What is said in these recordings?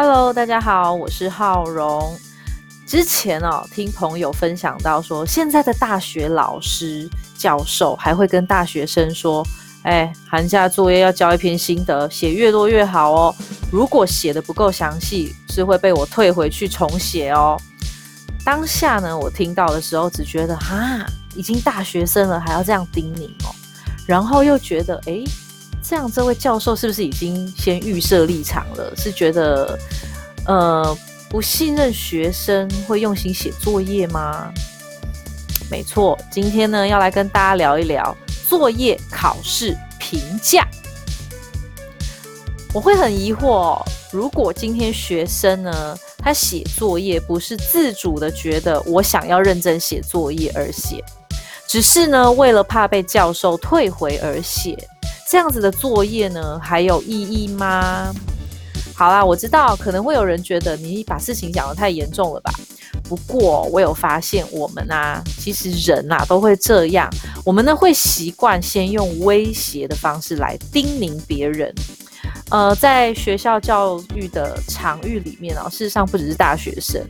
Hello，大家好，我是浩荣。之前哦，听朋友分享到说，现在的大学老师、教授还会跟大学生说：“哎，寒假作业要交一篇心得，写越多越好哦。如果写的不够详细，是会被我退回去重写哦。”当下呢，我听到的时候，只觉得哈，已经大学生了，还要这样叮咛哦。然后又觉得，哎。这样，这位教授是不是已经先预设立场了？是觉得，呃，不信任学生会用心写作业吗？没错，今天呢要来跟大家聊一聊作业考试评价。我会很疑惑，如果今天学生呢，他写作业不是自主的，觉得我想要认真写作业而写，只是呢为了怕被教授退回而写。这样子的作业呢，还有意义吗？好啦，我知道可能会有人觉得你把事情讲得太严重了吧。不过我有发现，我们啊，其实人啊都会这样，我们呢会习惯先用威胁的方式来叮咛别人。呃，在学校教育的场域里面啊，事实上不只是大学生。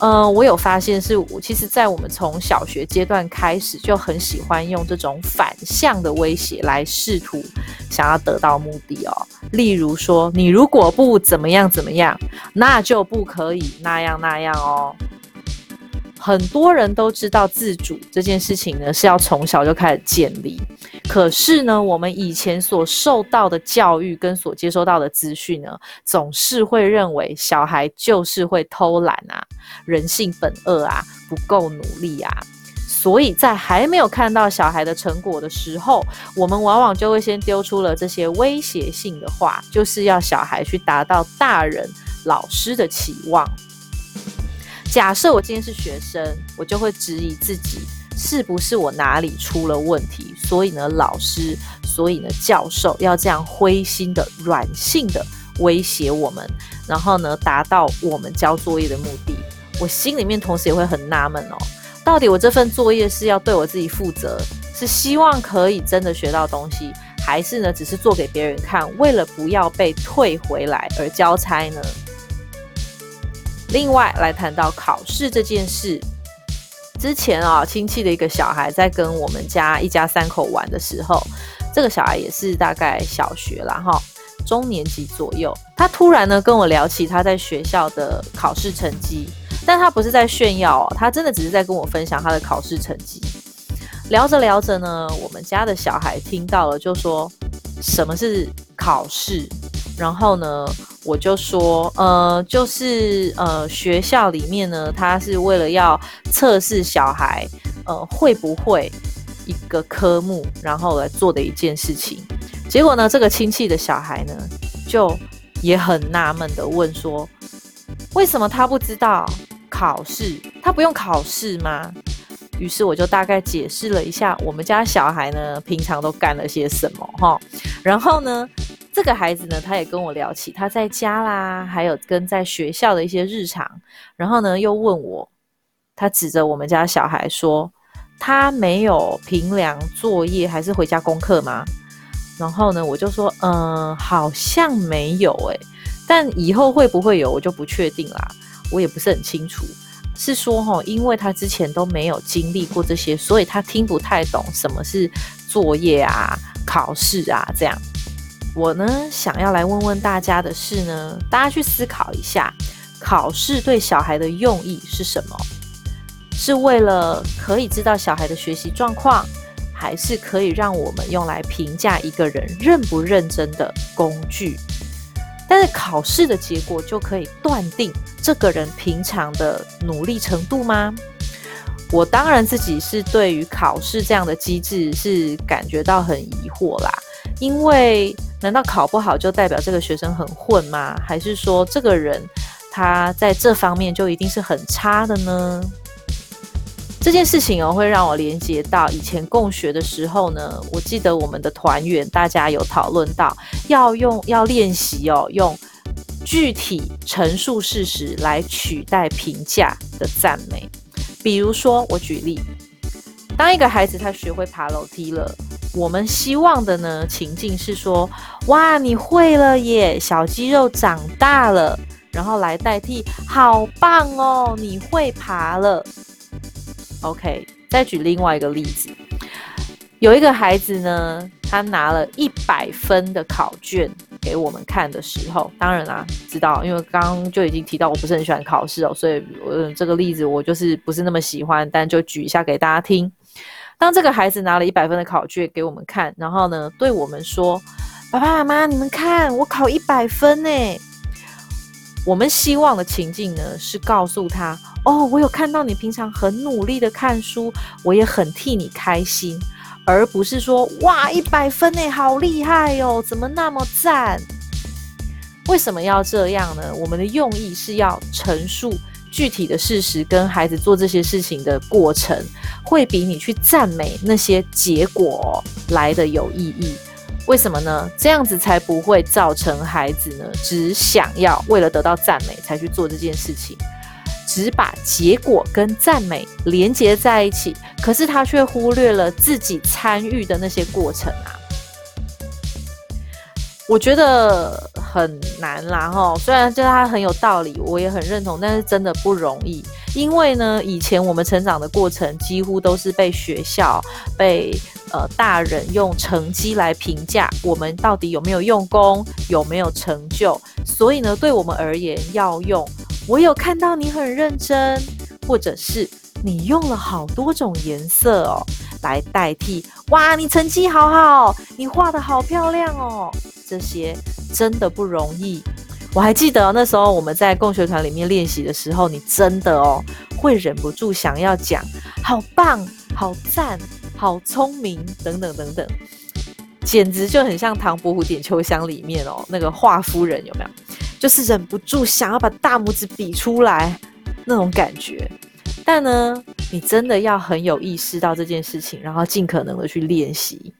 嗯，我有发现是，我其实，在我们从小学阶段开始，就很喜欢用这种反向的威胁来试图想要得到目的哦。例如说，你如果不怎么样怎么样，那就不可以那样那样哦。很多人都知道自主这件事情呢，是要从小就开始建立。可是呢，我们以前所受到的教育跟所接收到的资讯呢，总是会认为小孩就是会偷懒啊，人性本恶啊，不够努力啊。所以在还没有看到小孩的成果的时候，我们往往就会先丢出了这些威胁性的话，就是要小孩去达到大人、老师的期望。假设我今天是学生，我就会质疑自己。是不是我哪里出了问题？所以呢，老师，所以呢，教授要这样灰心的、软性的威胁我们，然后呢，达到我们交作业的目的。我心里面同时也会很纳闷哦，到底我这份作业是要对我自己负责，是希望可以真的学到东西，还是呢，只是做给别人看，为了不要被退回来而交差呢？另外来谈到考试这件事。之前啊，亲戚的一个小孩在跟我们家一家三口玩的时候，这个小孩也是大概小学了哈，中年级左右。他突然呢跟我聊起他在学校的考试成绩，但他不是在炫耀哦，他真的只是在跟我分享他的考试成绩。聊着聊着呢，我们家的小孩听到了，就说什么是考试？然后呢，我就说，呃，就是呃，学校里面呢，他是为了要测试小孩，呃，会不会一个科目，然后来做的一件事情。结果呢，这个亲戚的小孩呢，就也很纳闷的问说，为什么他不知道考试？他不用考试吗？于是我就大概解释了一下，我们家小孩呢，平常都干了些什么，哈，然后呢。这个孩子呢，他也跟我聊起他在家啦，还有跟在学校的一些日常。然后呢，又问我，他指着我们家小孩说，他没有评量作业还是回家功课吗？然后呢，我就说，嗯，好像没有诶，但以后会不会有，我就不确定啦，我也不是很清楚。是说哈，因为他之前都没有经历过这些，所以他听不太懂什么是作业啊、考试啊这样。我呢，想要来问问大家的是呢，大家去思考一下，考试对小孩的用意是什么？是为了可以知道小孩的学习状况，还是可以让我们用来评价一个人认不认真的工具？但是考试的结果就可以断定这个人平常的努力程度吗？我当然自己是对于考试这样的机制是感觉到很疑惑啦，因为。难道考不好就代表这个学生很混吗？还是说这个人他在这方面就一定是很差的呢？这件事情哦，会让我连接到以前共学的时候呢。我记得我们的团员大家有讨论到，要用要练习哦，用具体陈述事实来取代评价的赞美。比如说，我举例，当一个孩子他学会爬楼梯了。我们希望的呢情境是说，哇，你会了耶，小肌肉长大了，然后来代替“好棒哦，你会爬了”。OK，再举另外一个例子，有一个孩子呢，他拿了一百分的考卷给我们看的时候，当然啦，知道，因为刚刚就已经提到我不是很喜欢考试哦，所以呃，这个例子我就是不是那么喜欢，但就举一下给大家听。当这个孩子拿了一百分的考卷给我们看，然后呢，对我们说：“爸爸妈妈，你们看，我考一百分呢。”我们希望的情境呢，是告诉他：“哦，我有看到你平常很努力的看书，我也很替你开心。”而不是说：“哇，一百分呢，好厉害哟，怎么那么赞？”为什么要这样呢？我们的用意是要陈述。具体的事实跟孩子做这些事情的过程，会比你去赞美那些结果来的有意义。为什么呢？这样子才不会造成孩子呢只想要为了得到赞美才去做这件事情，只把结果跟赞美连接在一起，可是他却忽略了自己参与的那些过程啊。我觉得很难啦，哈！虽然就是他很有道理，我也很认同，但是真的不容易。因为呢，以前我们成长的过程几乎都是被学校、被呃大人用成绩来评价我们到底有没有用功、有没有成就。所以呢，对我们而言，要用我有看到你很认真，或者是你用了好多种颜色哦，来代替哇，你成绩好好，你画的好漂亮哦。这些真的不容易。我还记得那时候我们在共学团里面练习的时候，你真的哦会忍不住想要讲“好棒、好赞、好聪明”等等等等，简直就很像《唐伯虎点秋香》里面哦那个华夫人有没有？就是忍不住想要把大拇指比出来那种感觉。但呢，你真的要很有意识到这件事情，然后尽可能的去练习。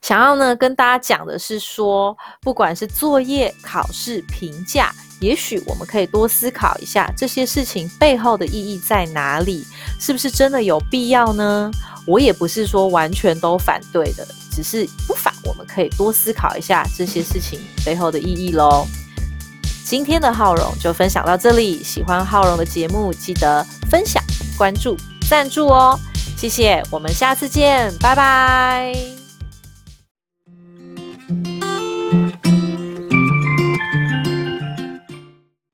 想要呢跟大家讲的是说，不管是作业、考试、评价，也许我们可以多思考一下这些事情背后的意义在哪里，是不是真的有必要呢？我也不是说完全都反对的，只是不妨我们可以多思考一下这些事情背后的意义喽。今天的浩荣就分享到这里，喜欢浩荣的节目，记得分享、关注、赞助哦，谢谢，我们下次见，拜拜。